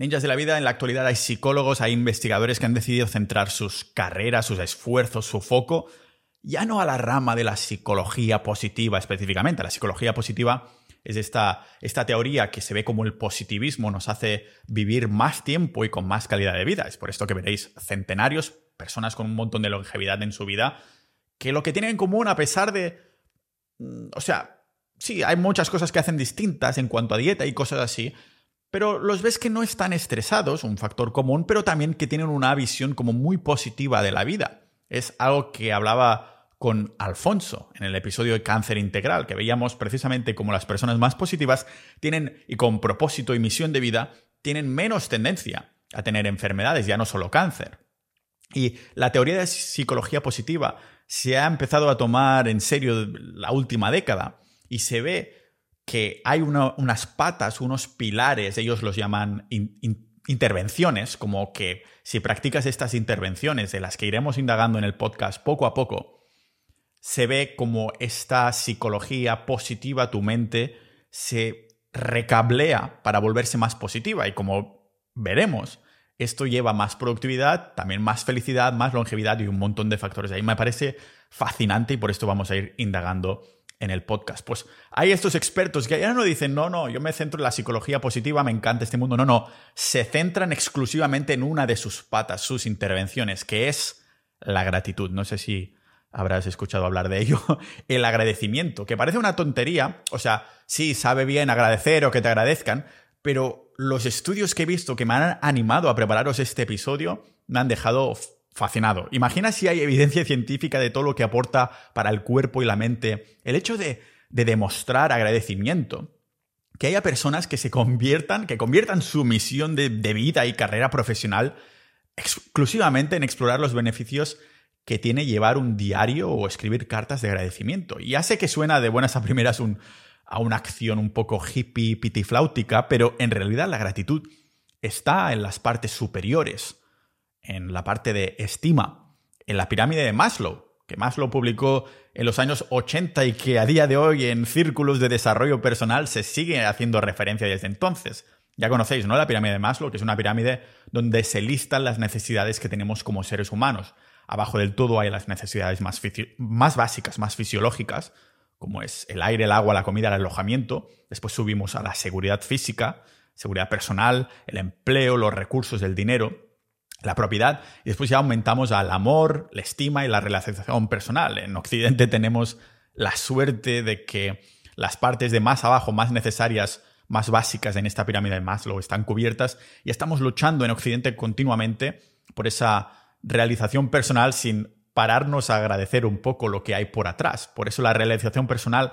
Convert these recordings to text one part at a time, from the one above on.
Ninjas de la vida, en la actualidad hay psicólogos, hay investigadores que han decidido centrar sus carreras, sus esfuerzos, su foco, ya no a la rama de la psicología positiva específicamente. La psicología positiva es esta, esta teoría que se ve como el positivismo nos hace vivir más tiempo y con más calidad de vida. Es por esto que veréis centenarios, personas con un montón de longevidad en su vida, que lo que tienen en común a pesar de... Mm, o sea, sí, hay muchas cosas que hacen distintas en cuanto a dieta y cosas así, pero los ves que no están estresados, un factor común, pero también que tienen una visión como muy positiva de la vida. Es algo que hablaba con Alfonso en el episodio de Cáncer Integral, que veíamos precisamente como las personas más positivas tienen, y con propósito y misión de vida, tienen menos tendencia a tener enfermedades, ya no solo cáncer. Y la teoría de psicología positiva se ha empezado a tomar en serio la última década y se ve que hay unas patas, unos pilares, ellos los llaman intervenciones, como que si practicas estas intervenciones, de las que iremos indagando en el podcast poco a poco, se ve como esta psicología positiva, tu mente, se recablea para volverse más positiva. Y como veremos, esto lleva más productividad, también más felicidad, más longevidad y un montón de factores. Ahí me parece fascinante y por esto vamos a ir indagando en el podcast. Pues hay estos expertos que ya no dicen, no, no, yo me centro en la psicología positiva, me encanta este mundo. No, no, se centran exclusivamente en una de sus patas, sus intervenciones, que es la gratitud. No sé si habrás escuchado hablar de ello. El agradecimiento, que parece una tontería. O sea, sí, sabe bien agradecer o que te agradezcan, pero los estudios que he visto que me han animado a prepararos este episodio me han dejado fascinado. Imagina si hay evidencia científica de todo lo que aporta para el cuerpo y la mente. El hecho de, demostrar agradecimiento. Que haya personas que se conviertan, que conviertan su misión de, de vida y carrera profesional exclusivamente en explorar los beneficios que tiene llevar un diario o escribir cartas de agradecimiento. Y ya sé que suena de buenas a primeras a una acción un poco hippie, pitifláutica, pero en realidad la gratitud está en las partes superiores en la parte de estima, en la pirámide de Maslow, que Maslow publicó en los años 80 y que a día de hoy en círculos de desarrollo personal se sigue haciendo referencia desde entonces. Ya conocéis, ¿no? La pirámide de Maslow, que es una pirámide donde se listan las necesidades que tenemos como seres humanos. Abajo del todo hay las necesidades más, más básicas, más fisiológicas, como es el aire, el agua, la comida, el alojamiento. Después subimos a la seguridad física, seguridad personal, el empleo, los recursos, el dinero la propiedad y después ya aumentamos al amor, la estima y la realización personal. En Occidente tenemos la suerte de que las partes de más abajo, más necesarias, más básicas en esta pirámide de Maslow están cubiertas y estamos luchando en Occidente continuamente por esa realización personal sin pararnos a agradecer un poco lo que hay por atrás. Por eso la realización personal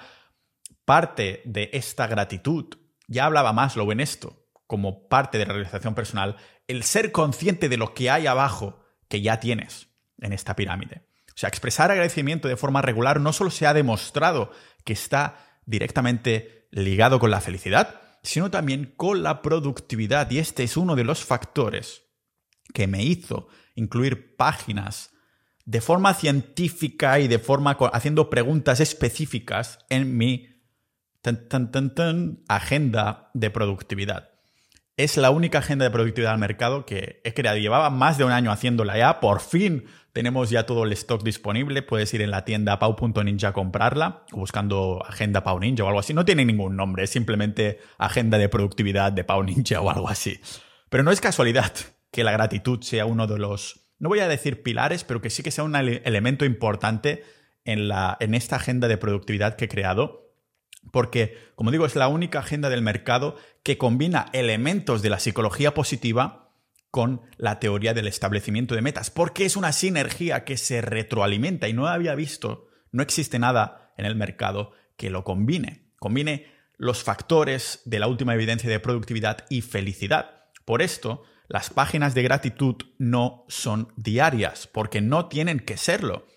parte de esta gratitud. Ya hablaba Maslow en esto, como parte de la realización personal, el ser consciente de lo que hay abajo que ya tienes en esta pirámide. O sea, expresar agradecimiento de forma regular no solo se ha demostrado que está directamente ligado con la felicidad, sino también con la productividad. Y este es uno de los factores que me hizo incluir páginas de forma científica y de forma haciendo preguntas específicas en mi agenda de productividad. Es la única agenda de productividad al mercado que he creado. Llevaba más de un año haciéndola ya. Por fin tenemos ya todo el stock disponible. Puedes ir en la tienda pau.ninja a comprarla, buscando agenda Pau Ninja o algo así. No tiene ningún nombre, es simplemente agenda de productividad de Pau Ninja o algo así. Pero no es casualidad que la gratitud sea uno de los, no voy a decir pilares, pero que sí que sea un elemento importante en, la, en esta agenda de productividad que he creado porque, como digo, es la única agenda del mercado que combina elementos de la psicología positiva con la teoría del establecimiento de metas, porque es una sinergia que se retroalimenta y no había visto, no existe nada en el mercado que lo combine, combine los factores de la última evidencia de productividad y felicidad. Por esto, las páginas de gratitud no son diarias, porque no tienen que serlo.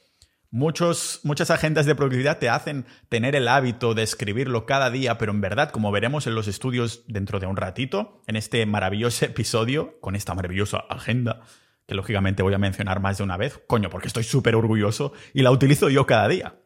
Muchos, muchas agendas de productividad te hacen tener el hábito de escribirlo cada día, pero en verdad, como veremos en los estudios dentro de un ratito, en este maravilloso episodio, con esta maravillosa agenda, que lógicamente voy a mencionar más de una vez, coño, porque estoy súper orgulloso y la utilizo yo cada día.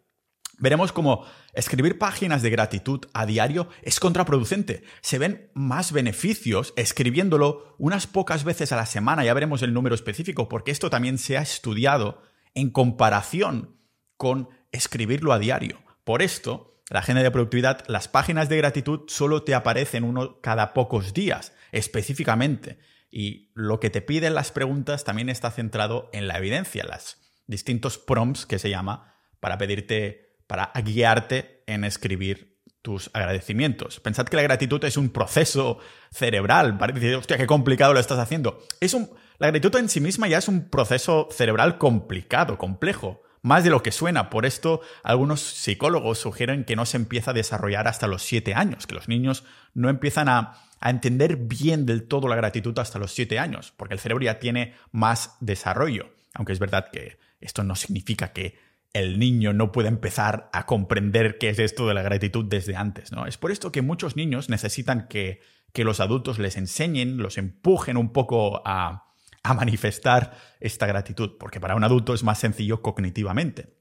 veremos cómo escribir páginas de gratitud a diario es contraproducente. Se ven más beneficios escribiéndolo unas pocas veces a la semana, ya veremos el número específico, porque esto también se ha estudiado en comparación con escribirlo a diario. Por esto, la agenda de productividad, las páginas de gratitud solo te aparecen uno cada pocos días, específicamente. Y lo que te piden las preguntas también está centrado en la evidencia, las distintos prompts que se llama para pedirte para guiarte en escribir tus agradecimientos. Pensad que la gratitud es un proceso cerebral. Parece, hostia, qué complicado lo estás haciendo. Es un, la gratitud en sí misma ya es un proceso cerebral complicado, complejo, más de lo que suena. Por esto, algunos psicólogos sugieren que no se empieza a desarrollar hasta los siete años, que los niños no empiezan a, entender bien del todo la gratitud hasta los siete años, porque el cerebro ya tiene más desarrollo. Aunque es verdad que esto no significa que el niño no puede empezar a comprender qué es esto de la gratitud desde antes, ¿no? Es por esto que muchos niños necesitan que, los adultos les enseñen, los empujen un poco a, a manifestar esta gratitud, porque para un adulto es más sencillo cognitivamente.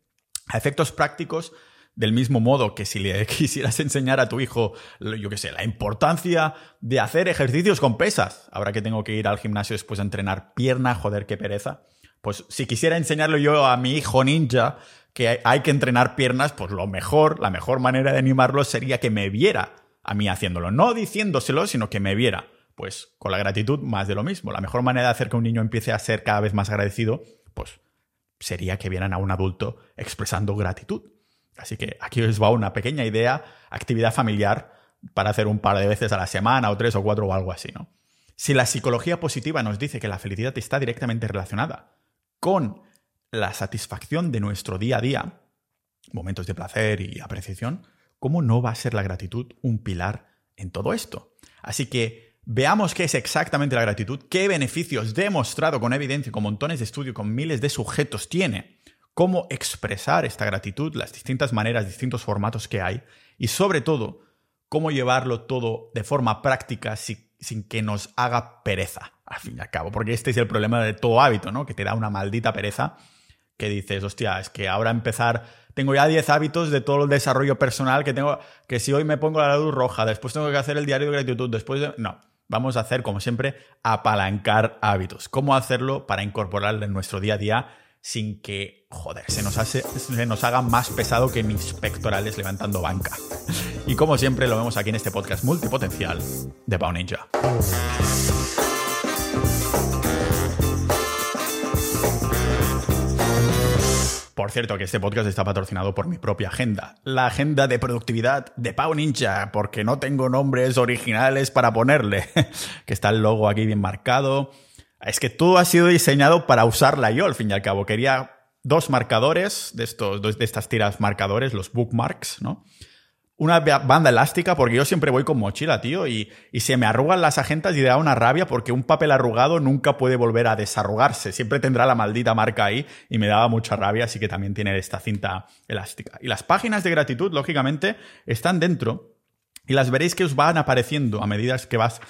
A efectos prácticos, del mismo modo que si le quisieras enseñar a tu hijo, yo qué sé, la importancia de hacer ejercicios con pesas, ahora que tengo que ir al gimnasio después de entrenar pierna, joder, qué pereza. Pues si quisiera enseñarlo yo a mi hijo ninja, que hay que entrenar piernas, pues lo mejor, la mejor manera de animarlo sería que me viera a mí haciéndolo. No diciéndoselo, sino que me viera. Pues con la gratitud más de lo mismo. La mejor manera de hacer que un niño empiece a ser cada vez más agradecido, pues sería que vieran a un adulto expresando gratitud. Así que aquí os va una pequeña idea, actividad familiar para hacer un par de veces a la semana o tres o cuatro o algo así, ¿no? Si la psicología positiva nos dice que la felicidad está directamente relacionada con la satisfacción de nuestro día a día, momentos de placer y apreciación, ¿cómo no va a ser la gratitud un pilar en todo esto? Así que veamos qué es exactamente la gratitud, qué beneficios demostrado con evidencia, con montones de estudios, con miles de sujetos tiene, cómo expresar esta gratitud, las distintas maneras, distintos formatos que hay y sobre todo, cómo llevarlo todo de forma práctica sin que nos haga pereza, al fin y al cabo, porque este es el problema de todo hábito, ¿no? Que te da una maldita pereza que dices, hostia, es que ahora empezar, tengo ya 10 hábitos de todo el desarrollo personal que tengo, que si hoy me pongo la luz roja, después tengo que hacer el diario de gratitud, después de... No, vamos a hacer, como siempre, apalancar hábitos. ¿Cómo hacerlo para incorporarlo en nuestro día a día sin que, joder, se nos, haga más pesado que mis pectorales levantando banca? Y como siempre, lo vemos aquí en este podcast multipotencial de Pau Ninja. Por cierto, que este podcast está patrocinado por mi propia agenda, la agenda de productividad de Pau Ninja, porque no tengo nombres originales para ponerle, que está el logo aquí bien marcado. Es que todo ha sido diseñado para usarla yo, al fin y al cabo. Quería dos marcadores de estos, de estas tiras marcadores, los bookmarks, ¿no? Una banda elástica porque yo siempre voy con mochila, tío, y, se me arrugan las agentas y da una rabia porque un papel arrugado nunca puede volver a desarrugarse, siempre tendrá la maldita marca ahí y me daba mucha rabia, así que también tiene esta cinta elástica. Y las páginas de gratitud, lógicamente, están dentro y las veréis que os van apareciendo a medida que vas,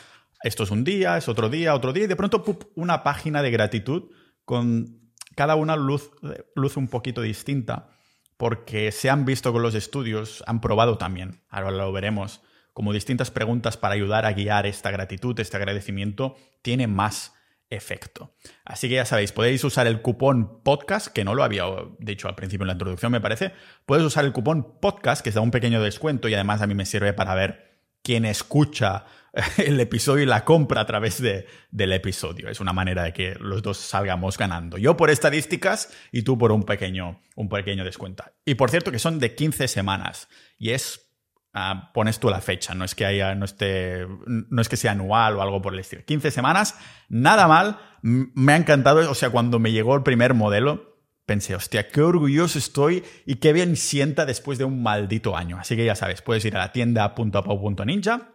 esto es un día, es otro día, otro día, y de pronto una página de gratitud con cada una luz, luz un poquito distinta porque se han visto con los estudios, han probado también, ahora lo veremos, como distintas preguntas para ayudar a guiar esta gratitud, este agradecimiento, tiene más efecto. Así que ya sabéis, podéis usar el cupón podcast, que no lo había dicho al principio en la introducción, me parece. Puedes usar el cupón podcast, que da un pequeño descuento y además a mí me sirve para ver quién escucha el episodio y la compra a través de, del episodio. Es una manera de que los dos salgamos ganando. Yo por estadísticas y tú por un pequeño, un pequeño descuento. Y por cierto que son de 15 semanas y es ah, pones tú la fecha, no es que haya, no esté, no es que sea anual o algo por el estilo. 15 semanas, nada mal, me ha encantado, o sea, cuando me llegó el primer modelo, pensé, hostia, qué orgulloso estoy y qué bien sienta después de un maldito año. Así que ya sabes, puedes ir a la tienda.pau.ninja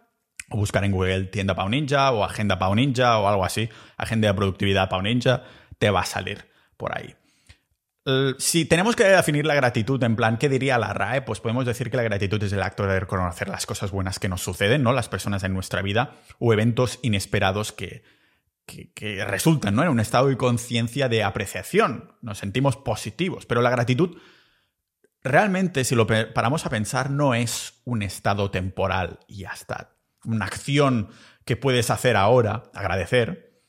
o buscar en Google tienda Pau Ninja o agenda Pau Ninja o algo así, agenda de productividad Pau Ninja, te va a salir por ahí. Si tenemos que definir la gratitud en plan, ¿qué diría la RAE? Pues podemos decir que la gratitud es el acto de reconocer las cosas buenas que nos suceden, ¿no? Las personas en nuestra vida o eventos inesperados que, que, resultan, ¿no? En un estado de conciencia de apreciación. Nos sentimos positivos, pero la gratitud realmente, si lo paramos a pensar, no es un estado temporal y ya está. Una acción que puedes hacer ahora, agradecer,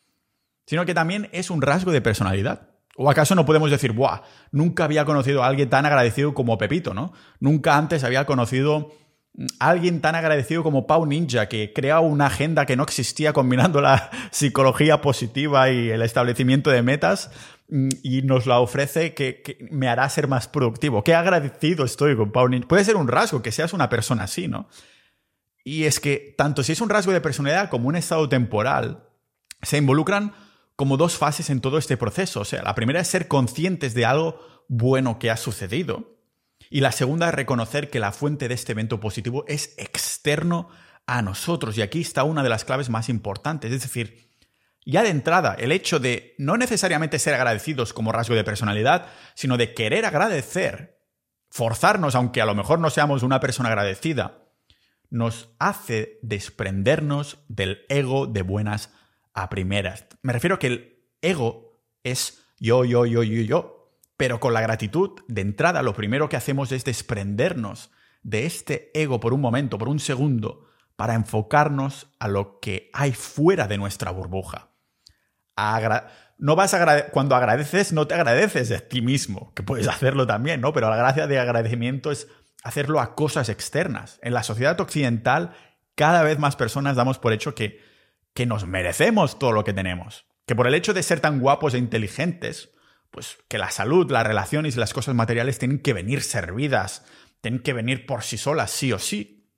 sino que también es un rasgo de personalidad. ¿O acaso no podemos decir, ¡buah! Nunca había conocido a alguien tan agradecido como Pepito, ¿no? Nunca antes había conocido a alguien tan agradecido como Pau Ninja, que crea una agenda que no existía combinando la psicología positiva y el establecimiento de metas mm, y nos la ofrece que, me hará ser más productivo. Qué agradecido estoy con Pau Ninja. Puede ser un rasgo que seas una persona así, ¿no? Y es que tanto si es un rasgo de personalidad como un estado temporal, se involucran como dos fases en todo este proceso. O sea, la primera es ser conscientes de algo bueno que ha sucedido. Y la segunda es reconocer que la fuente de este evento positivo es externo a nosotros. Y aquí está una de las claves más importantes. Es decir, ya de entrada, el hecho de no necesariamente ser agradecidos como rasgo de personalidad, sino de querer agradecer, forzarnos, aunque a lo mejor no seamos una persona agradecida, nos hace desprendernos del ego de buenas a primeras. Me refiero a que el ego es yo, yo, yo, yo, yo. Pero con la gratitud, de entrada, lo primero que hacemos es desprendernos de este ego por un momento, por un segundo, para enfocarnos a lo que hay fuera de nuestra burbuja. no vas a cuando agradeces, no te agradeces a ti mismo, que puedes hacerlo también, ¿no? Pero la gracia de agradecimiento es hacerlo a cosas externas. En la sociedad occidental, cada vez más personas damos por hecho que que nos merecemos todo lo que tenemos. Que por el hecho de ser tan guapos e inteligentes, pues que la salud, las relaciones y las cosas materiales tienen que venir servidas, tienen que venir por sí solas, sí o sí.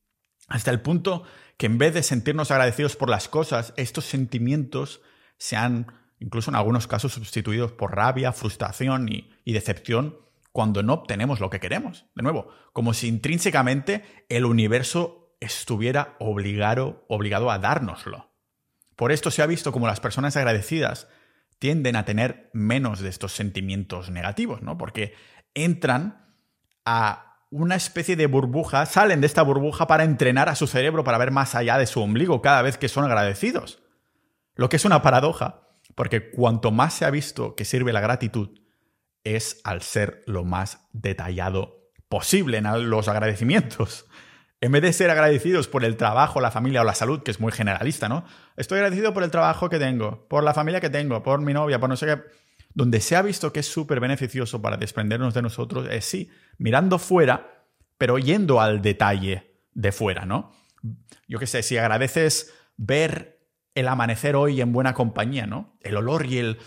Hasta el punto que en vez de sentirnos agradecidos por las cosas, estos sentimientos se han, incluso en algunos casos, sustituidos por rabia, frustración y, y decepción cuando no obtenemos lo que queremos. De nuevo, como si intrínsecamente el universo estuviera obligado, obligado a dárnoslo. Por esto se ha visto como las personas agradecidas tienden a tener menos de estos sentimientos negativos, ¿no? Porque entran a una especie de burbuja, salen de esta burbuja para entrenar a su cerebro para ver más allá de su ombligo cada vez que son agradecidos. Lo que es una paradoja, porque cuanto más se ha visto que sirve la gratitud, es al ser lo más detallado posible en los agradecimientos. En vez de ser agradecidos por el trabajo, la familia o la salud, que es muy generalista, ¿no? Estoy agradecido por el trabajo que tengo, por la familia que tengo, por mi novia, por no sé qué. Donde se ha visto que es súper beneficioso para desprendernos de nosotros es sí, mirando fuera, pero yendo al detalle de fuera, ¿no? Yo qué sé, si agradeces ver el amanecer hoy en buena compañía, ¿no? El olor y el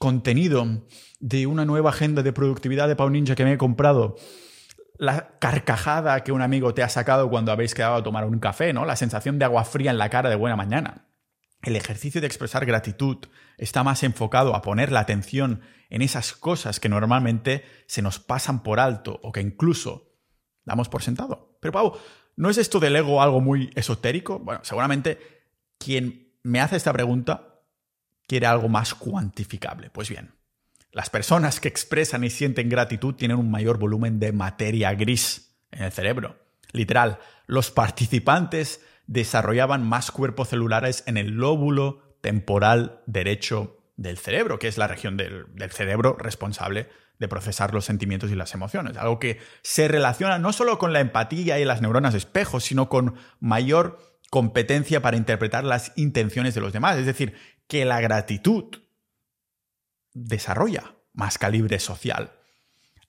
contenido de una nueva agenda de productividad de Pau Ninja que me he comprado la carcajada que un amigo te ha sacado cuando habéis quedado a tomar un café, ¿no? La sensación de agua fría en la cara de buena mañana. El ejercicio de expresar gratitud está más enfocado a poner la atención en esas cosas que normalmente se nos pasan por alto o que incluso damos por sentado. Pero Pau, ¿no es esto del ego algo muy esotérico? Bueno, seguramente quien me hace esta pregunta quiere algo más cuantificable. Pues bien, las personas que expresan y sienten gratitud tienen un mayor volumen de materia gris en el cerebro. Literal, los participantes desarrollaban más cuerpos celulares en el lóbulo temporal derecho del cerebro, que es la región del, cerebro responsable de procesar los sentimientos y las emociones. Algo que se relaciona no solo con la empatía y las neuronas espejo, sino con mayor competencia para interpretar las intenciones de los demás. Es decir, que la gratitud desarrolla más calibre social.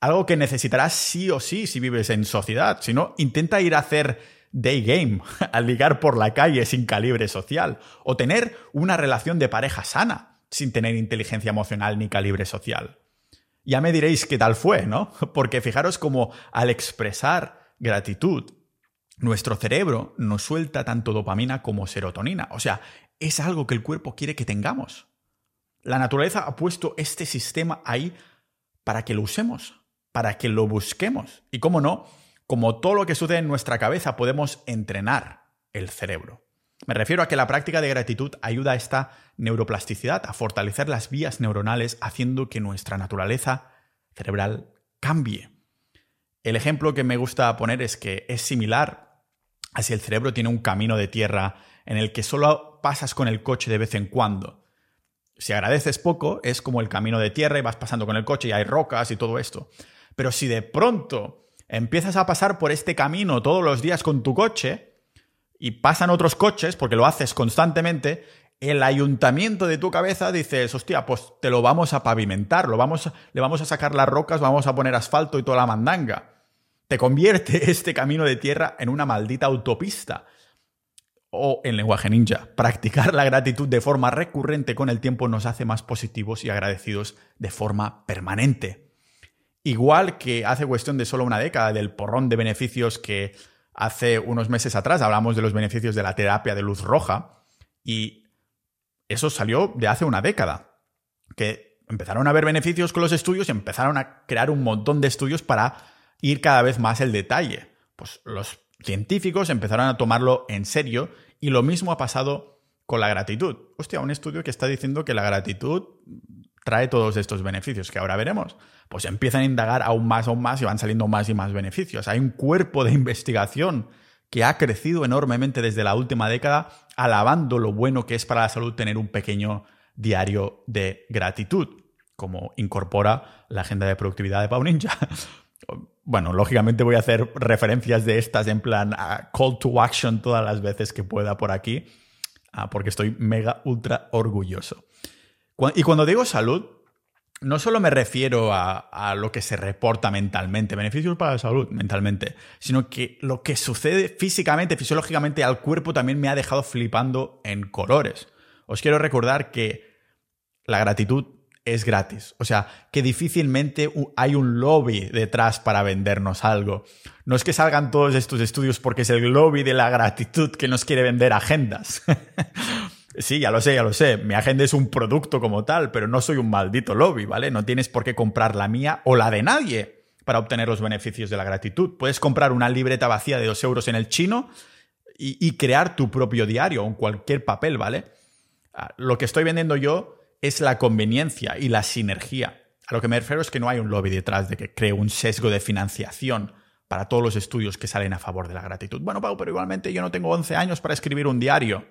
Algo que necesitarás sí o sí si vives en sociedad. Si no, intenta ir a hacer day game, a ligar por la calle sin calibre social. O tener una relación de pareja sana, sin tener inteligencia emocional ni calibre social. Ya me diréis qué tal fue, ¿no? Porque fijaros como al expresar gratitud, nuestro cerebro nos suelta tanto dopamina como serotonina. O sea, es algo que el cuerpo quiere que tengamos. La naturaleza ha puesto este sistema ahí para que lo usemos, para que lo busquemos. Y cómo no, como todo lo que sucede en nuestra cabeza, podemos entrenar el cerebro. Me refiero a que la práctica de gratitud ayuda a esta neuroplasticidad, a fortalecer las vías neuronales, haciendo que nuestra naturaleza cerebral cambie. El ejemplo que me gusta poner es que es similar a si el cerebro tiene un camino de tierra en el que solo pasas con el coche de vez en cuando si agradeces poco, es como el camino de tierra y vas pasando con el coche y hay rocas y todo esto. Pero si de pronto empiezas a pasar por este camino todos los días con tu coche y pasan otros coches, porque lo haces constantemente, el ayuntamiento de tu cabeza dices, hostia, pues te lo vamos a pavimentar, lo vamos, le vamos a sacar las rocas, vamos a poner asfalto y toda la mandanga. Te convierte este camino de tierra en una maldita autopista. O en lenguaje ninja, practicar la gratitud de forma recurrente con el tiempo nos hace más positivos y agradecidos de forma permanente. Igual que hace cuestión de solo una década del porrón de beneficios que hace unos meses atrás hablamos de los beneficios de la terapia de luz roja y eso salió de hace una década, que empezaron a haber beneficios con los estudios y empezaron a crear un montón de estudios para ir cada vez más el detalle. Pues los científicos empezaron a tomarlo en serio y lo mismo ha pasado con la gratitud. Hostia, un estudio que está diciendo que la gratitud trae todos estos beneficios que ahora veremos. Pues empiezan a indagar aún más, aún más y van saliendo más y más beneficios. Hay un cuerpo de investigación que ha crecido enormemente desde la última década, alabando lo bueno que es para la salud tener un pequeño diario de gratitud, como incorpora la agenda de productividad de Pau Ninja. Bueno, lógicamente voy a hacer referencias de estas en plan call to action todas las veces que pueda por aquí, ah, porque estoy mega ultra orgulloso. Y cuando digo salud, no solo me refiero a, a, lo que se reporta mentalmente, beneficios para la salud mentalmente, sino que lo que sucede físicamente, fisiológicamente al cuerpo también me ha dejado flipando en colores. Os quiero recordar que la gratitud es gratis. O sea, que difícilmente hay un lobby detrás para vendernos algo. No es que salgan todos estos estudios porque es el lobby de la gratitud que nos quiere vender agendas. sí, ya lo sé, ya lo sé. Mi agenda es un producto como tal, pero no soy un maldito lobby, ¿vale? No tienes por qué comprar la mía o la de nadie para obtener los beneficios de la gratitud. Puedes comprar una libreta vacía de dos euros en el chino y, y crear tu propio diario o en cualquier papel, ¿vale? Ah, lo que estoy vendiendo yo es la conveniencia y la sinergia. A lo que me refiero es que no hay un lobby detrás de que cree un sesgo de financiación para todos los estudios que salen a favor de la gratitud. Bueno, Pau, pero igualmente yo no tengo 11 años para escribir un diario.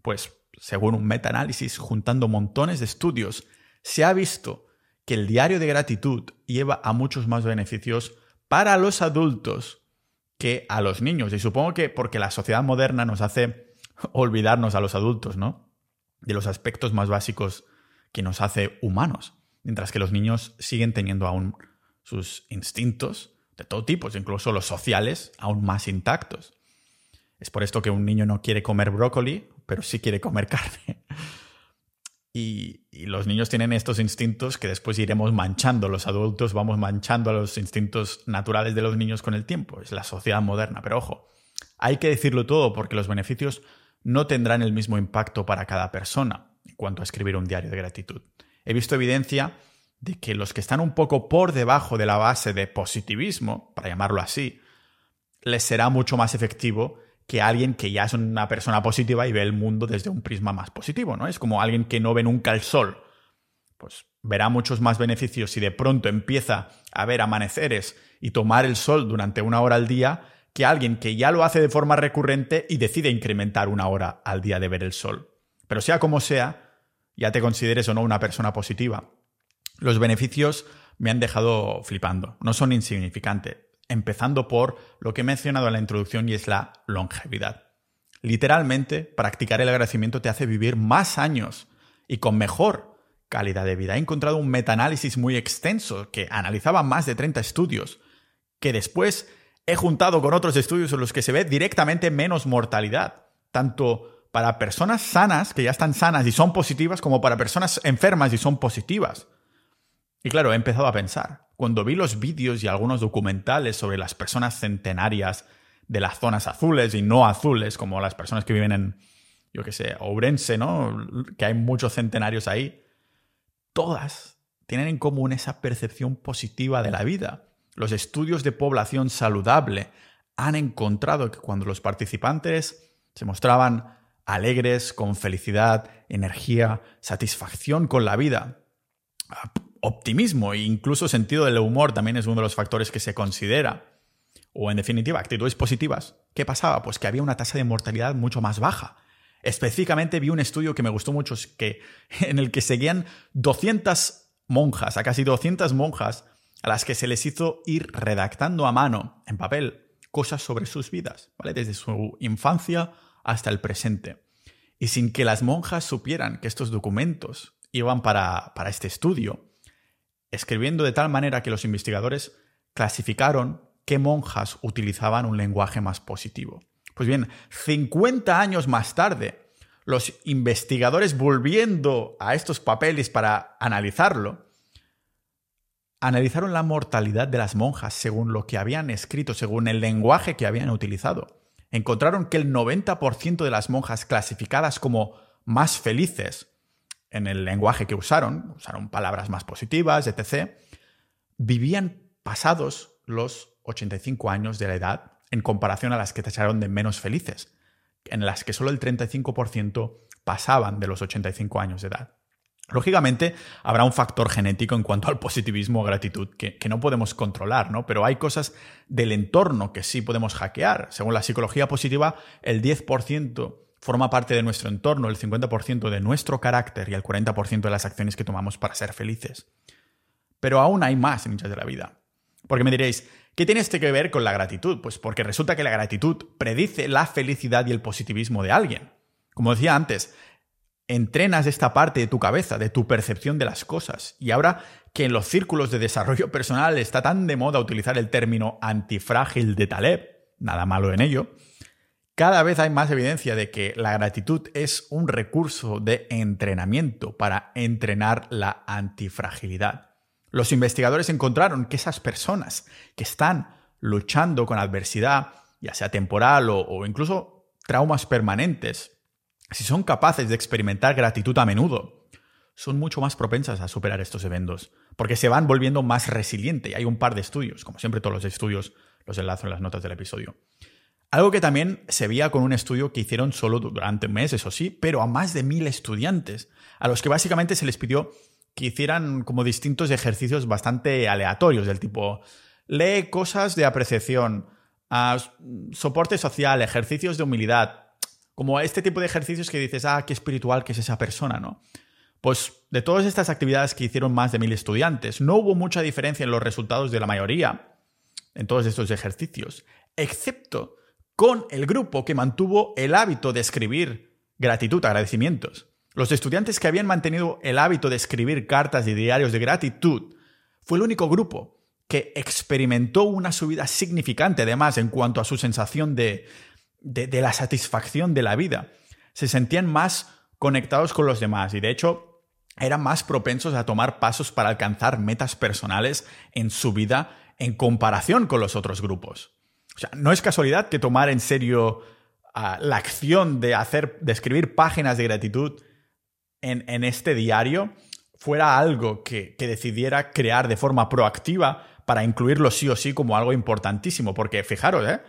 Pues, según un metaanálisis juntando montones de estudios, se ha visto que el diario de gratitud lleva a muchos más beneficios para los adultos que a los niños. Y supongo que porque la sociedad moderna nos hace olvidarnos a los adultos, ¿no? De los aspectos más básicos que nos hace humanos, mientras que los niños siguen teniendo aún sus instintos de todo tipo, incluso los sociales, aún más intactos. Es por esto que un niño no quiere comer brócoli, pero sí quiere comer carne. Y, los niños tienen estos instintos que después iremos manchando. Los adultos vamos manchando a los instintos naturales de los niños con el tiempo. Es la sociedad moderna. Pero ojo, hay que decirlo todo porque los beneficios no tendrán el mismo impacto para cada persona en cuanto a escribir un diario de gratitud. He visto evidencia de que los que están un poco por debajo de la base de positivismo, para llamarlo así, les será mucho más efectivo que alguien que ya es una persona positiva y ve el mundo desde un prisma más positivo, ¿no? Es como alguien que no ve nunca el sol. Pues verá muchos más beneficios si de pronto empieza a ver amaneceres y tomar el sol durante una hora al día que alguien que ya lo hace de forma recurrente y decide incrementar una hora al día de ver el sol. Pero sea como sea, ya te consideres o no una persona positiva, los beneficios me han dejado flipando, no son insignificantes, empezando por lo que he mencionado en la introducción y es la longevidad. Literalmente, practicar el agradecimiento te hace vivir más años y con mejor calidad de vida. He encontrado un metaanálisis muy extenso que analizaba más de 30 estudios, que después he juntado con otros estudios en los que se ve directamente menos mortalidad, tanto para personas sanas, que ya están sanas y son positivas, como para personas enfermas y son positivas. Y claro, he empezado a pensar, cuando vi los vídeos y algunos documentales sobre las personas centenarias de las zonas azules y no azules, como las personas que viven en, yo qué sé, Ourense, ¿no? Que hay muchos centenarios ahí, todas tienen en común esa percepción positiva de la vida. Los estudios de población saludable han encontrado que cuando los participantes se mostraban alegres, con felicidad, energía, satisfacción con la vida. Optimismo e incluso sentido del humor también es uno de los factores que se considera. O en definitiva, actitudes positivas. ¿Qué pasaba? Pues que había una tasa de mortalidad mucho más baja. Específicamente vi un estudio que me gustó mucho, que, en el que seguían 200 monjas, a casi 200 monjas, a las que se les hizo ir redactando a mano, en papel, cosas sobre sus vidas, ¿vale? Desde su infancia hasta el presente. Y sin que las monjas supieran que estos documentos iban para, para este estudio, escribiendo de tal manera que los investigadores clasificaron qué monjas utilizaban un lenguaje más positivo. Pues bien, 50 años más tarde, los investigadores volviendo a estos papeles para analizarlo, analizaron la mortalidad de las monjas según lo que habían escrito, según el lenguaje que habían utilizado. Encontraron que el 90% de las monjas clasificadas como más felices en el lenguaje que usaron, usaron palabras más positivas, etc., vivían pasados los 85 años de la edad en comparación a las que tacharon de menos felices, en las que solo el 35% pasaban de los 85 años de edad. Lógicamente, habrá un factor genético en cuanto al positivismo o gratitud que, no podemos controlar, ¿no? Pero hay cosas del entorno que sí podemos hackear. Según la psicología positiva, el 10% forma parte de nuestro entorno, el 50% de nuestro carácter y el 40% de las acciones que tomamos para ser felices. Pero aún hay más en muchas de la vida. Porque me diréis, ¿qué tiene esto que ver con la gratitud? Pues porque resulta que la gratitud predice la felicidad y el positivismo de alguien. Como decía antes, entrenas esta parte de tu cabeza, de tu percepción de las cosas. Y ahora que en los círculos de desarrollo personal está tan de moda utilizar el término antifrágil de Taleb, nada malo en ello, cada vez hay más evidencia de que la gratitud es un recurso de entrenamiento para entrenar la antifragilidad. Los investigadores encontraron que esas personas que están luchando con adversidad, ya sea temporal o, o incluso traumas permanentes, si son capaces de experimentar gratitud a menudo, son mucho más propensas a superar estos eventos, porque se van volviendo más resilientes. Y hay un par de estudios, como siempre todos los estudios los enlazo en las notas del episodio. Algo que también se veía con un estudio que hicieron solo durante un mes, eso sí, pero a más de mil estudiantes, a los que básicamente se les pidió que hicieran como distintos ejercicios bastante aleatorios, del tipo, lee cosas de apreciación, soporte social, ejercicios de humildad, como este tipo de ejercicios que dices, ah, qué espiritual que es esa persona, ¿no? Pues de todas estas actividades que hicieron más de mil estudiantes, no hubo mucha diferencia en los resultados de la mayoría en todos estos ejercicios, excepto con el grupo que mantuvo el hábito de escribir gratitud, agradecimientos. Los estudiantes que habían mantenido el hábito de escribir cartas y diarios de gratitud fue el único grupo que experimentó una subida significante además en cuanto a su sensación de de, la satisfacción de la vida. Se sentían más conectados con los demás y de hecho eran más propensos a tomar pasos para alcanzar metas personales en su vida en comparación con los otros grupos. O sea, no es casualidad que tomar en serio ah, la acción de hacer, de escribir páginas de gratitud en, en este diario fuera algo que, que, decidiera crear de forma proactiva para incluirlo sí o sí como algo importantísimo. Porque fijaros, ¿eh?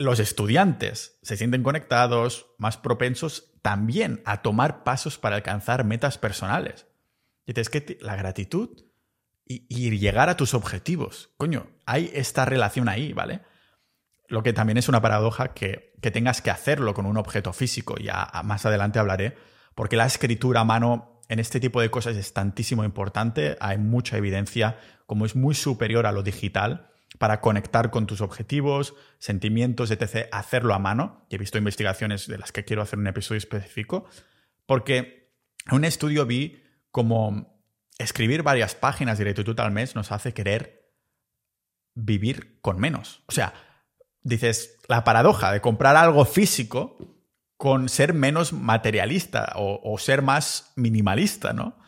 Los estudiantes se sienten conectados, más propensos también a tomar pasos para alcanzar metas personales. Y es que la gratitud y, llegar a tus objetivos, coño, hay esta relación ahí, ¿vale? Lo que también es una paradoja que, que tengas que hacerlo con un objeto físico, ya más adelante hablaré, porque la escritura a mano en este tipo de cosas es tantísimo importante, hay mucha evidencia, como es muy superior a lo digital, para conectar con tus objetivos, sentimientos, etc., hacerlo a mano. He visto investigaciones de las que quiero hacer un episodio específico, porque en un estudio vi como escribir varias páginas de gratitud al mes nos hace querer vivir con menos. O sea, dices, la paradoja de comprar algo físico con ser menos materialista o, o ser más minimalista, ¿no?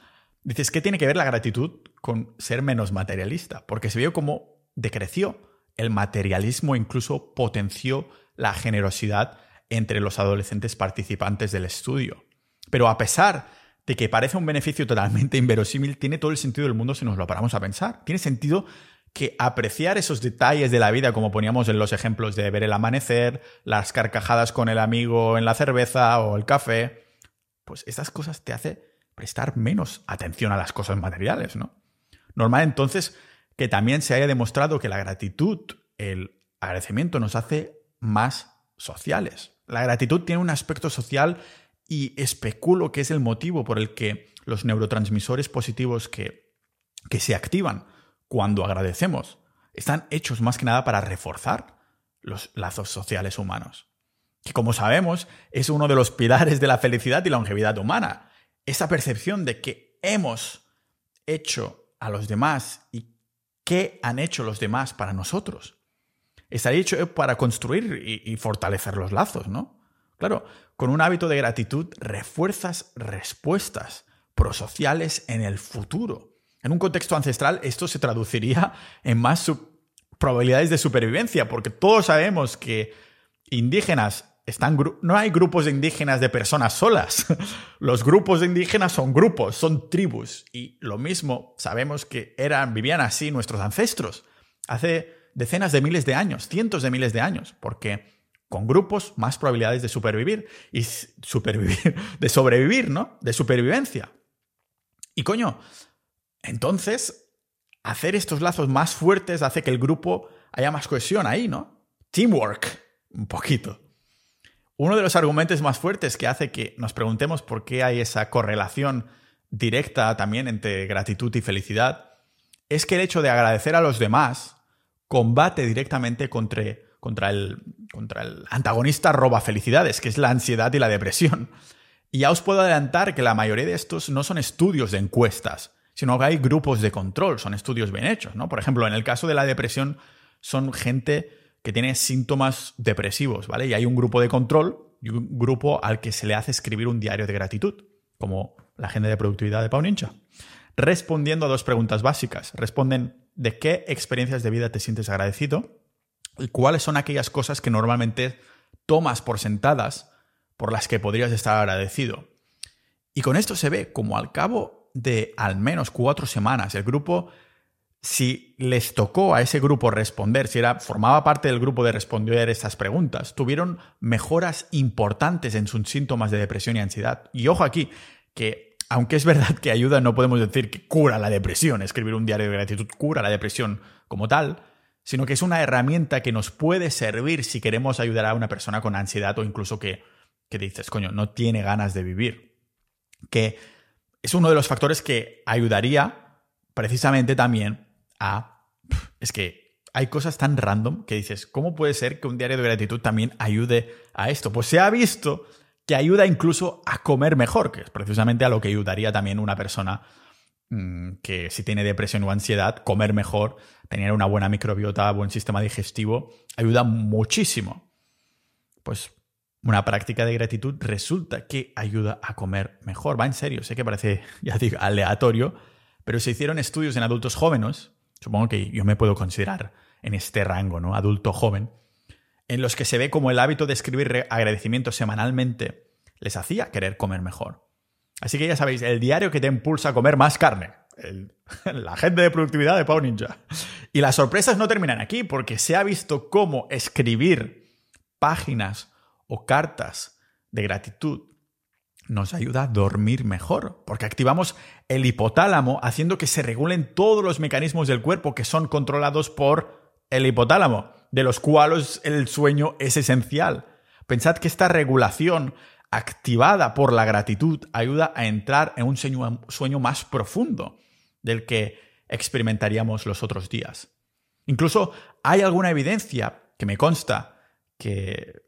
Dices, ¿qué tiene que ver la gratitud con ser menos materialista? Porque se vio como decreció. El materialismo incluso potenció la generosidad entre los adolescentes participantes del estudio. Pero a pesar de que parece un beneficio totalmente inverosímil, tiene todo el sentido del mundo si nos lo paramos a pensar. Tiene sentido que apreciar esos detalles de la vida, como poníamos en los ejemplos de ver el amanecer, las carcajadas con el amigo en la cerveza o el café, pues estas cosas te hace prestar menos atención a las cosas materiales, ¿no? Normal entonces que también se haya demostrado que la gratitud, el agradecimiento nos hace más sociales. La gratitud tiene un aspecto social y especulo que es el motivo por el que los neurotransmisores positivos que, que se activan cuando agradecemos, están hechos más que nada para reforzar los lazos sociales humanos. Que como sabemos, es uno de los pilares de la felicidad y longevidad humana. Esa percepción de que hemos hecho a los demás y qué han hecho los demás para nosotros. Estaría hecho para construir y, y fortalecer los lazos, ¿no? Claro, con un hábito de gratitud refuerzas respuestas prosociales en el futuro. En un contexto ancestral esto se traduciría en más probabilidades de supervivencia, porque todos sabemos que indígenas están no hay grupos indígenas de personas solas. Los grupos indígenas son grupos, son tribus y lo mismo sabemos que eran vivían así nuestros ancestros hace decenas de miles de años, cientos de miles de años, porque con grupos más probabilidades de supervivir y supervivir, de sobrevivir, ¿no? De supervivencia. Y coño, entonces hacer estos lazos más fuertes hace que el grupo haya más cohesión ahí, ¿no? Teamwork, un poquito. Uno de los argumentos más fuertes que hace que nos preguntemos por qué hay esa correlación directa también entre gratitud y felicidad es que el hecho de agradecer a los demás combate directamente contra contra el, contra el antagonista roba felicidades, que es la ansiedad y la depresión. Y ya os puedo adelantar que la mayoría de estos no son estudios de encuestas, sino que hay grupos de control, son estudios bien hechos, ¿no? Por ejemplo, en el caso de la depresión, son gente que tiene síntomas depresivos, ¿vale? Y hay un grupo de control y un grupo al que se le hace escribir un diario de gratitud, como la agenda de productividad de Pau. Respondiendo a dos preguntas básicas. Responden de qué experiencias de vida te sientes agradecido y cuáles son aquellas cosas que normalmente tomas por sentadas por las que podrías estar agradecido. Y con esto se ve como al cabo de al menos cuatro semanas el grupo, si les tocó a ese grupo responder, si era, formaba parte del grupo de responder estas preguntas, tuvieron mejoras importantes en sus síntomas de depresión y ansiedad. Y ojo aquí, que aunque es verdad que ayuda, no podemos decir que cura la depresión, escribir un diario de gratitud cura la depresión como tal, sino que es una herramienta que nos puede servir si queremos ayudar a una persona con ansiedad o incluso que, que dices, coño, no tiene ganas de vivir. Que es uno de los factores que ayudaría precisamente también Es que hay cosas tan random que dices, ¿cómo puede ser que un diario de gratitud también ayude a esto? Pues se ha visto que ayuda incluso a comer mejor, que es precisamente a lo que ayudaría también una persona Mm, que si tiene depresión o ansiedad, comer mejor, tener una buena microbiota, buen sistema digestivo, ayuda muchísimo. Pues una práctica de gratitud resulta que ayuda a comer mejor. Va en serio, sé que parece, aleatorio, pero se hicieron estudios en adultos jóvenes, supongo que yo me puedo considerar en este rango, ¿no? Adulto joven, en los que se ve como el hábito de escribir agradecimientos semanalmente les hacía querer comer mejor. Así que ya sabéis, el diario que te impulsa a comer más carne. la gente de productividad de Pau Ninja. Y las sorpresas no terminan aquí, porque se ha visto cómo escribir páginas o cartas de gratitud nos ayuda a dormir mejor, porque activamos el hipotálamo haciendo que se regulen todos los mecanismos del cuerpo que son controlados por el hipotálamo, de los cuales el sueño es esencial. Pensad que esta regulación activada por la gratitud ayuda a entrar en un sueño, más profundo del que experimentaríamos los otros días. Incluso hay alguna evidencia que me consta que,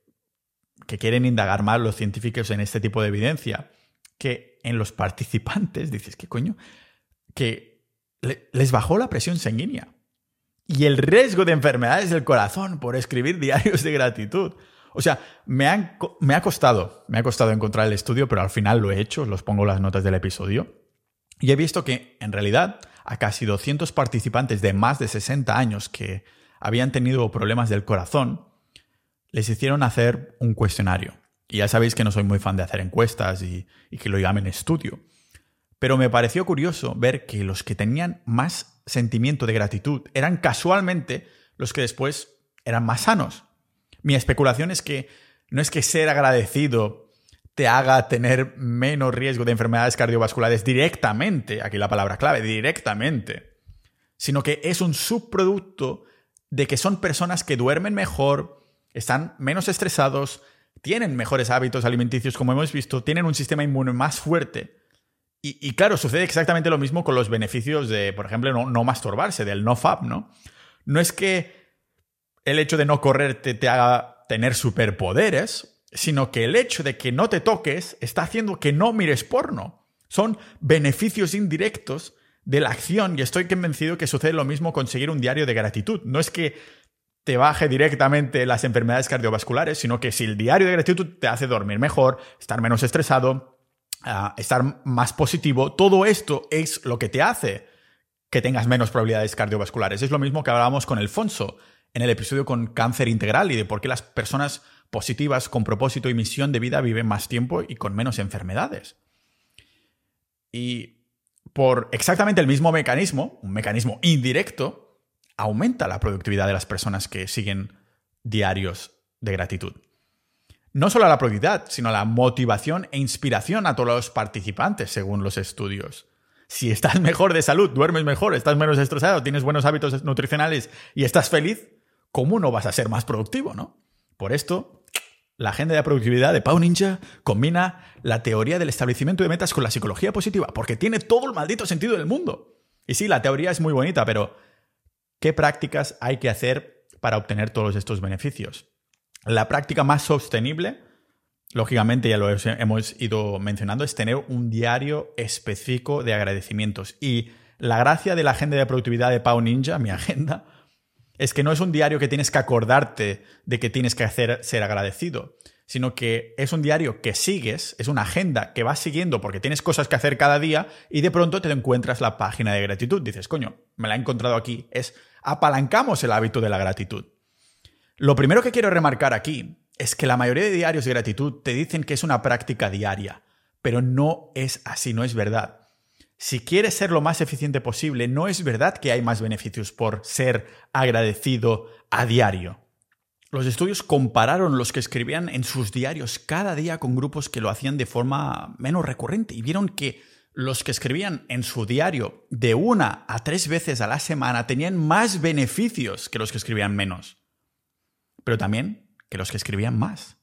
que quieren indagar más los científicos en este tipo de evidencia, que en los participantes, dices, ¿qué coño? Que les bajó la presión sanguínea y el riesgo de enfermedades del corazón por escribir diarios de gratitud. O sea, me, me ha costado, me ha costado encontrar el estudio, pero al final lo he hecho, os los pongo las notas del episodio. Y he visto que, en realidad, a casi 200 participantes de más de 60 años que habían tenido problemas del corazón, les hicieron hacer un cuestionario. Y ya sabéis que no soy muy fan de hacer encuestas y, que lo llamen estudio. Pero me pareció curioso ver que los que tenían más sentimiento de gratitud eran casualmente los que después eran más sanos. Mi especulación es que no es que ser agradecido te haga tener menos riesgo de enfermedades cardiovasculares directamente, aquí la palabra clave, directamente, sino que es un subproducto de que son personas que duermen mejor, están menos estresados, tienen mejores hábitos alimenticios como hemos visto, tienen un sistema inmune más fuerte Y, claro, sucede exactamente lo mismo con los beneficios de, por ejemplo, no, no masturbarse, del no fab, ¿no? No es que el hecho de no correrte te haga tener superpoderes, sino que el hecho de que no te toques está haciendo que no mires porno. Son beneficios indirectos de la acción y estoy convencido que sucede lo mismo con seguir un diario de gratitud. No es que te baje directamente las enfermedades cardiovasculares, sino que si el diario de gratitud te hace dormir mejor, estar menos estresado, estar más positivo, todo esto es lo que te hace que tengas menos probabilidades cardiovasculares. Es lo mismo que hablábamos con Alfonso en el episodio con cáncer integral y de por qué las personas positivas con propósito y misión de vida viven más tiempo y con menos enfermedades. Y por exactamente el mismo mecanismo, un mecanismo indirecto, aumenta la productividad de las personas que siguen diarios de gratitud no solo la productividad, sino la motivación e inspiración a todos los participantes, según los estudios. Si estás mejor de salud, duermes mejor, estás menos estresado, tienes buenos hábitos nutricionales y estás feliz, ¿cómo no vas a ser más productivo, no? Por esto, la agenda de productividad de Pau Ninja combina la teoría del establecimiento de metas con la psicología positiva, porque tiene todo el maldito sentido del mundo. Y sí, la teoría es muy bonita, pero ¿qué prácticas hay que hacer para obtener todos estos beneficios? La práctica más sostenible, lógicamente ya lo hemos ido mencionando, es tener un diario específico de agradecimientos. Y la gracia de la agenda de productividad de Pau Ninja, mi agenda, es que no es un diario que tienes que acordarte de que tienes que hacer ser agradecido, sino que es un diario que sigues, es una agenda que vas siguiendo porque tienes cosas que hacer cada día y de pronto te encuentras la página de gratitud. Dices, coño, me la he encontrado aquí. Es apalancamos el hábito de la gratitud. Lo primero que quiero remarcar aquí es que la mayoría de diarios de gratitud te dicen que es una práctica diaria, pero no es así, no es verdad. Si quieres ser lo más eficiente posible, no es verdad que hay más beneficios por ser agradecido a diario. Los estudios compararon los que escribían en sus diarios cada día con grupos que lo hacían de forma menos recurrente y vieron que los que escribían en su diario de una a tres veces a la semana tenían más beneficios que los que escribían menos pero también que los que escribían más,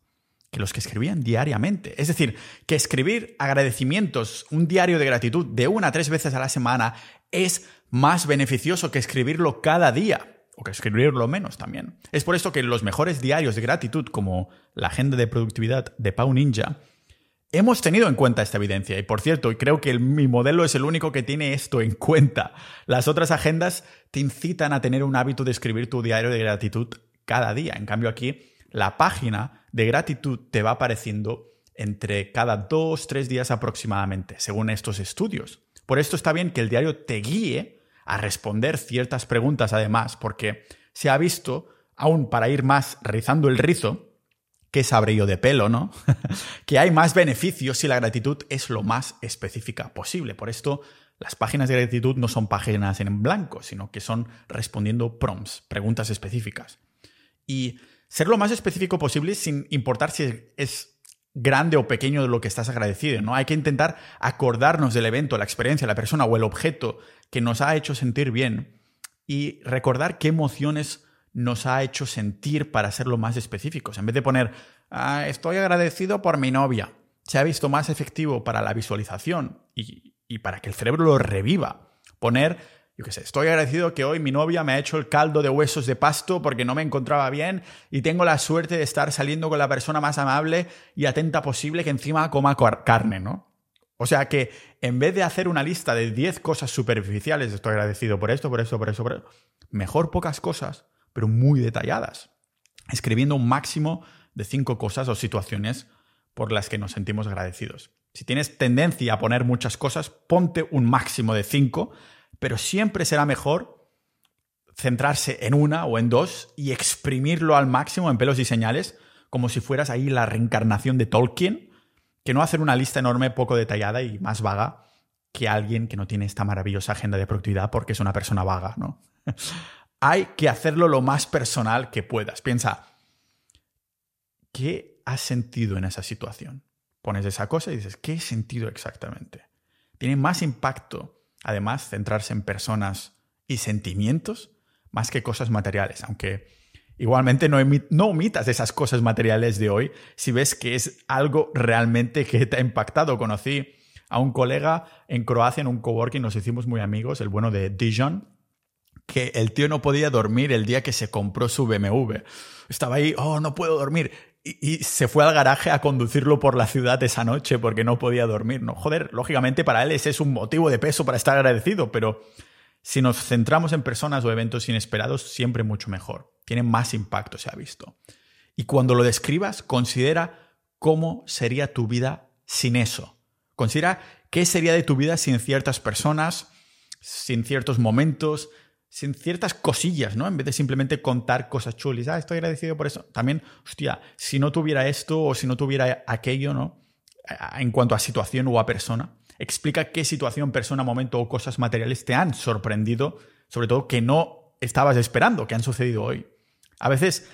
que los que escribían diariamente. Es decir, que escribir agradecimientos, un diario de gratitud de una a tres veces a la semana es más beneficioso que escribirlo cada día o que escribirlo menos también. Es por esto que los mejores diarios de gratitud, como la agenda de productividad de Pau Ninja, hemos tenido en cuenta esta evidencia. Y por cierto, creo que mi modelo es el único que tiene esto en cuenta. Las otras agendas te incitan a tener un hábito de escribir tu diario de gratitud cada día. En cambio aquí, la página de gratitud te va apareciendo entre cada dos, tres días aproximadamente, según estos estudios. Por esto está bien que el diario te guíe a responder ciertas preguntas además, porque se ha visto, aún para ir más rizando el rizo, que es abrillo de pelo, ¿no? que hay más beneficios si la gratitud es lo más específica posible. Por esto, las páginas de gratitud no son páginas en blanco, sino que son respondiendo prompts, preguntas específicas y ser lo más específico posible sin importar si es grande o pequeño de lo que estás agradecido, ¿no? Hay que intentar acordarnos del evento, la experiencia, la persona o el objeto que nos ha hecho sentir bien y recordar qué emociones nos ha hecho sentir para ser lo más específicos. En vez de poner, ah, estoy agradecido por mi novia, se ha visto más efectivo para la visualización y, y para que el cerebro lo reviva. Poner yo qué sé, estoy agradecido que hoy mi novia me ha hecho el caldo de huesos de pasto porque no me encontraba bien y tengo la suerte de estar saliendo con la persona más amable y atenta posible que encima coma carne, ¿no? O sea que en vez de hacer una lista de 10 cosas superficiales, estoy agradecido por esto, por esto, por eso, por eso, mejor pocas cosas, pero muy detalladas. Escribiendo un máximo de 5 cosas o situaciones por las que nos sentimos agradecidos. Si tienes tendencia a poner muchas cosas, ponte un máximo de 5 pero siempre será mejor centrarse en una o en dos y exprimirlo al máximo en pelos y señales, como si fueras ahí la reencarnación de Tolkien, que no hacer una lista enorme, poco detallada y más vaga que alguien que no tiene esta maravillosa agenda de productividad porque es una persona vaga, ¿no? Hay que hacerlo lo más personal que puedas. Piensa, ¿qué has sentido en esa situación? Pones esa cosa y dices, ¿qué he sentido exactamente? Tiene más impacto Además, centrarse en personas y sentimientos más que cosas materiales, aunque igualmente no, omitas esas cosas materiales de hoy si ves que es algo realmente que te ha impactado. Conocí a un colega en Croacia en un coworking, nos hicimos muy amigos, el bueno de Dijon, que el tío no podía dormir el día que se compró su BMW. Estaba ahí, oh, no puedo dormir. Y, se fue al garaje a conducirlo por la ciudad esa noche porque no podía dormir. No, joder, lógicamente para él ese es un motivo de peso para estar agradecido, pero si nos centramos en personas o eventos inesperados, siempre mucho mejor. Tiene más impacto, se ha visto. Y cuando lo describas, considera cómo sería tu vida sin eso. Considera qué sería de tu vida sin ciertas personas, sin ciertos momentos, sin ciertas cosillas, ¿no? En vez de simplemente contar cosas chulis. Ah, estoy agradecido por eso. También, hostia, si no tuviera esto o si no tuviera aquello, ¿no? En cuanto a situación o a persona, explica qué situación, persona, momento o cosas materiales te han sorprendido, sobre todo que no estabas esperando, que han sucedido hoy. A veces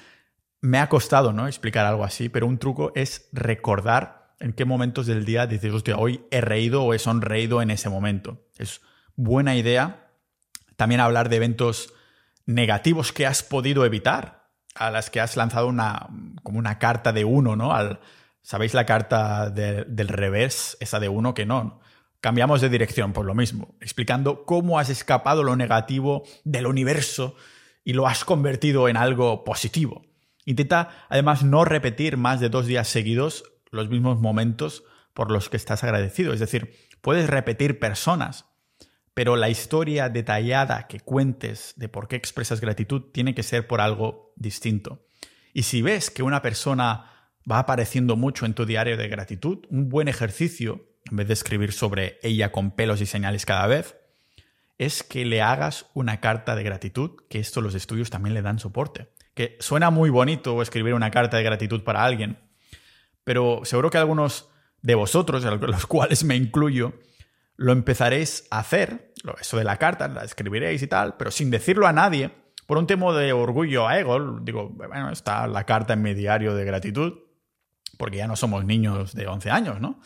me ha costado, ¿no? Explicar algo así, pero un truco es recordar en qué momentos del día dices, hostia, hoy he reído o he sonreído en ese momento. Es buena idea también hablar de eventos negativos que has podido evitar, a las que has lanzado una, como una carta de uno, ¿no? Al, ¿Sabéis la carta del revés? Esa de uno que no. Cambiamos de dirección por lo mismo, explicando cómo has escapado lo negativo del universo y lo has convertido en algo positivo. Intenta además no repetir más de dos días seguidos los mismos momentos por los que estás agradecido. Es decir, puedes repetir personas, pero la historia detallada que cuentes de por qué expresas gratitud tiene que ser por algo distinto. Y si ves que una persona va apareciendo mucho en tu diario de gratitud, un buen ejercicio, en vez de escribir sobre ella con pelos y señales cada vez, es que le hagas una carta de gratitud, que esto los estudios también le dan soporte. Que suena muy bonito escribir una carta de gratitud para alguien, pero seguro que algunos de vosotros, los cuales me incluyo, lo empezaréis a hacer, eso de la carta, la escribiréis y tal, pero sin decirlo a nadie, por un tema de orgullo a ego, digo, bueno, está la carta en mi diario de gratitud, porque ya no somos niños de 11 años, ¿no?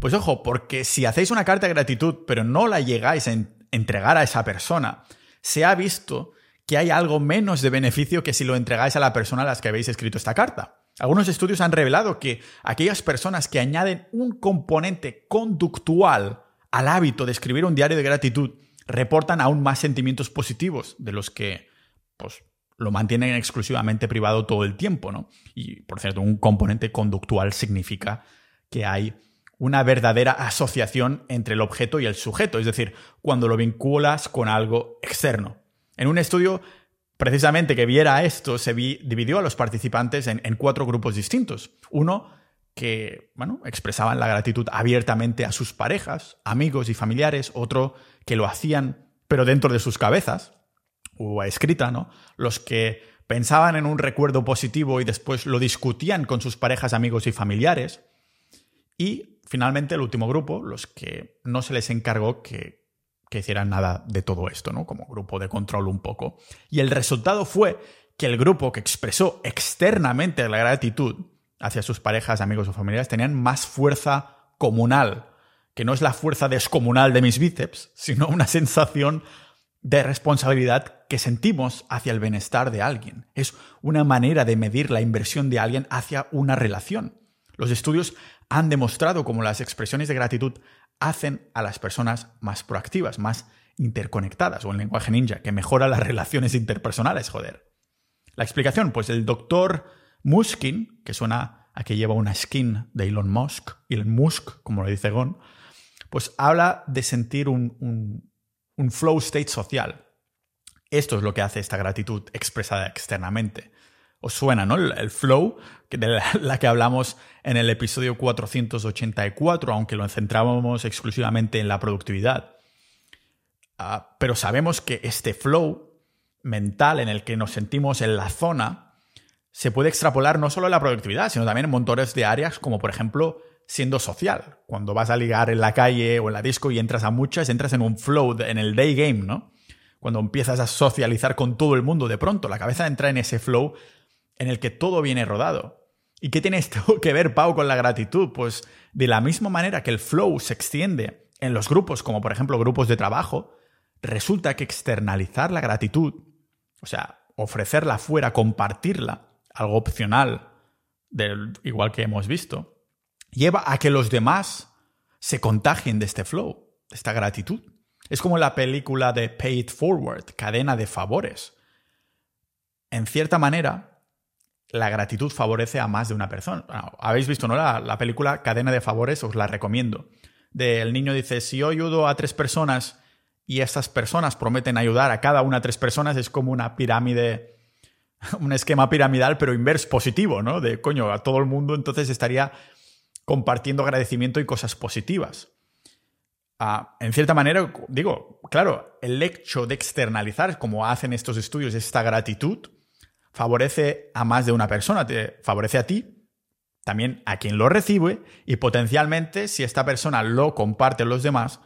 Pues ojo, porque si hacéis una carta de gratitud, pero no la llegáis a entregar a esa persona, se ha visto que hay algo menos de beneficio que si lo entregáis a la persona a las que habéis escrito esta carta. Algunos estudios han revelado que aquellas personas que añaden un componente conductual al hábito de escribir un diario de gratitud reportan aún más sentimientos positivos de los que pues, lo mantienen exclusivamente privado todo el tiempo, ¿no? Y por cierto, un componente conductual significa que hay una verdadera asociación entre el objeto y el sujeto, es decir, cuando lo vinculas con algo externo. En un estudio precisamente que viera esto, se dividió a los participantes en, en cuatro grupos distintos. Uno que, bueno, expresaban la gratitud abiertamente a sus parejas, amigos y familiares, otro que lo hacían pero dentro de sus cabezas, o a escrita, ¿no? Los que pensaban en un recuerdo positivo y después lo discutían con sus parejas, amigos y familiares. Y finalmente el último grupo, los que no se les encargó que, que hicieran nada de todo esto, ¿no? Como grupo de control un poco. Y el resultado fue que el grupo que expresó externamente la gratitud hacia sus parejas, amigos o familiares tenían más fuerza comunal, que no es la fuerza descomunal de mis bíceps, sino una sensación de responsabilidad que sentimos hacia el bienestar de alguien. Es una manera de medir la inversión de alguien hacia una relación. Los estudios han demostrado cómo las expresiones de gratitud hacen a las personas más proactivas, más interconectadas, o en lenguaje ninja, que mejora las relaciones interpersonales, joder. La explicación, pues el doctor Muskin, que suena a que lleva una skin de Elon Musk, Elon Musk, como le dice Gon, pues habla de sentir un, flow state social. Esto es lo que hace esta gratitud expresada externamente. Os suena, ¿no? El, flow, de la, que hablamos en el episodio 484, aunque lo centrábamos exclusivamente en la productividad. Ah, pero sabemos que este flow mental en el que nos sentimos en la zona se puede extrapolar no solo en la productividad, sino también en montones de áreas, como por ejemplo siendo social. Cuando vas a ligar en la calle o en la disco y entras a muchas, entras en un flow, en el day game, ¿no? Cuando empiezas a socializar con todo el mundo, de pronto la cabeza entra en ese flow en el que todo viene rodado. ¿Y qué tiene esto que ver, Pau, con la gratitud? Pues de la misma manera que el flow se extiende en los grupos, como por ejemplo grupos de trabajo, resulta que externalizar la gratitud, o sea, ofrecerla fuera, compartirla, algo opcional, igual que hemos visto, lleva a que los demás se contagien de este flow, de esta gratitud. Es como la película de Paid Forward, cadena de favores. En cierta manera, la gratitud favorece a más de una persona. Habéis visto, ¿no? La, la, película Cadena de Favores, os la recomiendo. Del niño dice, si yo ayudo a tres personas y estas personas prometen ayudar a cada una de tres personas, es como una pirámide, un esquema piramidal, pero inverso positivo, ¿no? De coño, a todo el mundo entonces estaría compartiendo agradecimiento y cosas positivas. Ah, en cierta manera, digo, claro, el hecho de externalizar, como hacen estos estudios, esta gratitud, favorece a más de una persona, te favorece a ti, también a quien lo recibe y potencialmente si esta persona lo comparte a los demás,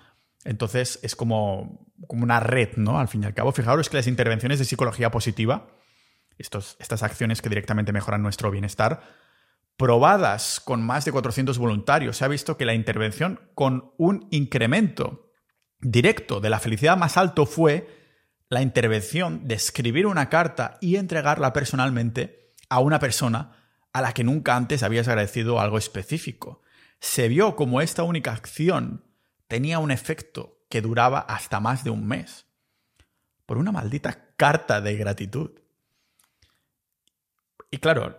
entonces es como, como una red, ¿no? Al fin y al cabo, fijaros que las intervenciones de psicología positiva, estas acciones que directamente mejoran nuestro bienestar, probadas con más de 400 voluntarios, se ha visto que la intervención con un incremento directo de la felicidad más alto fue la intervención de escribir una carta y entregarla personalmente a una persona a la que nunca antes habías agradecido algo específico. Se vio como esta única acción tenía un efecto que duraba hasta más de un mes. Por una maldita carta de gratitud. Y claro,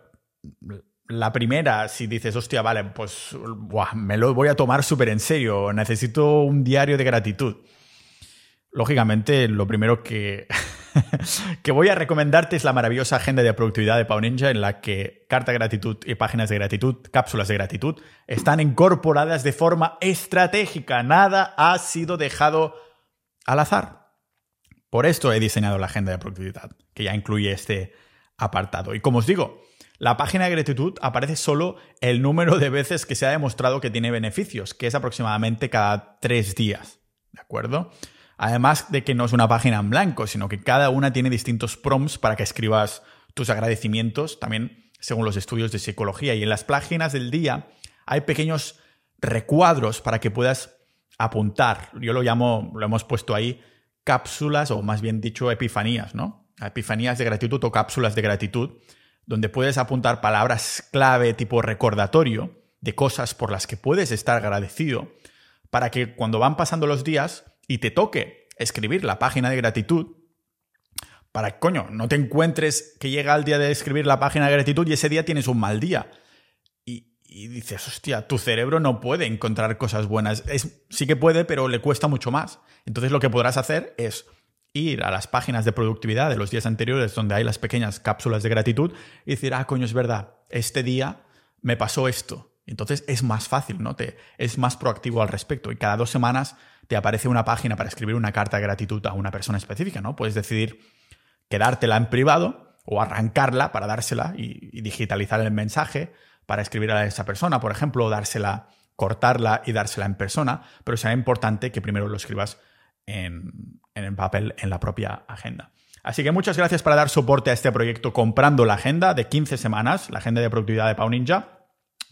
la primera, si dices, hostia, vale, pues me lo voy a tomar súper en serio, necesito un diario de gratitud. Lógicamente, lo primero que, que voy a recomendarte es la maravillosa agenda de productividad de Pau Ninja, en la que carta de gratitud y páginas de gratitud, cápsulas de gratitud, están incorporadas de forma estratégica. Nada ha sido dejado al azar. Por esto he diseñado la agenda de productividad, que ya incluye este apartado. Y como os digo, la página de gratitud aparece solo el número de veces que se ha demostrado que tiene beneficios, que es aproximadamente cada tres días. ¿De acuerdo? Además de que no es una página en blanco, sino que cada una tiene distintos prompts para que escribas tus agradecimientos, también según los estudios de psicología. Y en las páginas del día hay pequeños recuadros para que puedas apuntar. Yo lo llamo, lo hemos puesto ahí, cápsulas o más bien dicho epifanías, ¿no? Epifanías de gratitud o cápsulas de gratitud donde puedes apuntar palabras clave tipo recordatorio de cosas por las que puedes estar agradecido, para que cuando van pasando los días y te toque escribir la página de gratitud, para que, coño, no te encuentres que llega el día de escribir la página de gratitud y ese día tienes un mal día. Y, dices, hostia, tu cerebro no puede encontrar cosas buenas. Es, sí que puede, pero le cuesta mucho más. Entonces lo que podrás hacer es ir a las páginas de productividad de los días anteriores donde hay las pequeñas cápsulas de gratitud y decir, ah, coño, es verdad, este día me pasó esto. Entonces es más fácil, ¿no? Te, es más proactivo al respecto y cada dos semanas te aparece una página para escribir una carta de gratitud a una persona específica, ¿no? Puedes decidir quedártela en privado o arrancarla para dársela y, y digitalizar el mensaje para escribir a esa persona, por ejemplo, o dársela, cortarla y dársela en persona, pero será importante que primero lo escribas en, el papel en la propia agenda. Así que muchas gracias para dar soporte a este proyecto comprando la agenda de 15 semanas, la agenda de productividad de Pau Ninja,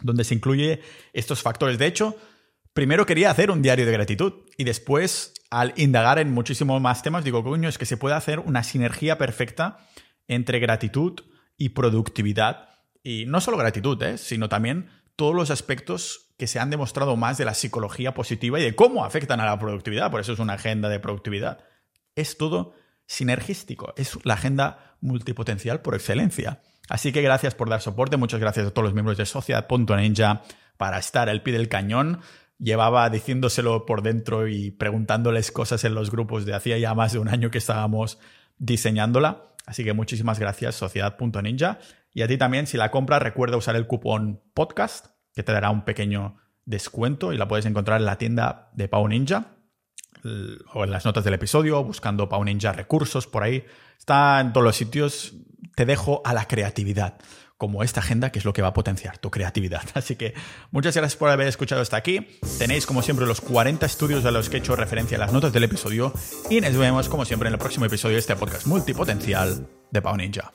donde se incluye estos factores. De hecho, primero quería hacer un diario de gratitud y después, al indagar en muchísimos más temas, digo, coño, es que se puede hacer una sinergia perfecta entre gratitud y productividad. Y no solo gratitud, ¿eh? sino también todos los aspectos que se han demostrado más de la psicología positiva y de cómo afectan a la productividad. Por eso es una agenda de productividad. Es todo sinergístico. Es la agenda multipotencial por excelencia. Así que gracias por dar soporte. Muchas gracias a todos los miembros de Sociedad.ninja para estar al pie del cañón. Llevaba diciéndoselo por dentro y preguntándoles cosas en los grupos de hacía ya más de un año que estábamos diseñándola. Así que muchísimas gracias, Sociedad.ninja. Y a ti también, si la compras, recuerda usar el cupón podcast que te dará un pequeño descuento y la puedes encontrar en la tienda de Pau Ninja o en las notas del episodio, buscando Pau Ninja recursos por ahí. Está en todos los sitios. Te dejo a la creatividad, como esta agenda que es lo que va a potenciar tu creatividad. Así que muchas gracias por haber escuchado hasta aquí. Tenéis como siempre los 40 estudios a los que he hecho referencia en las notas del episodio y nos vemos como siempre en el próximo episodio de este podcast multipotencial de Pau Ninja.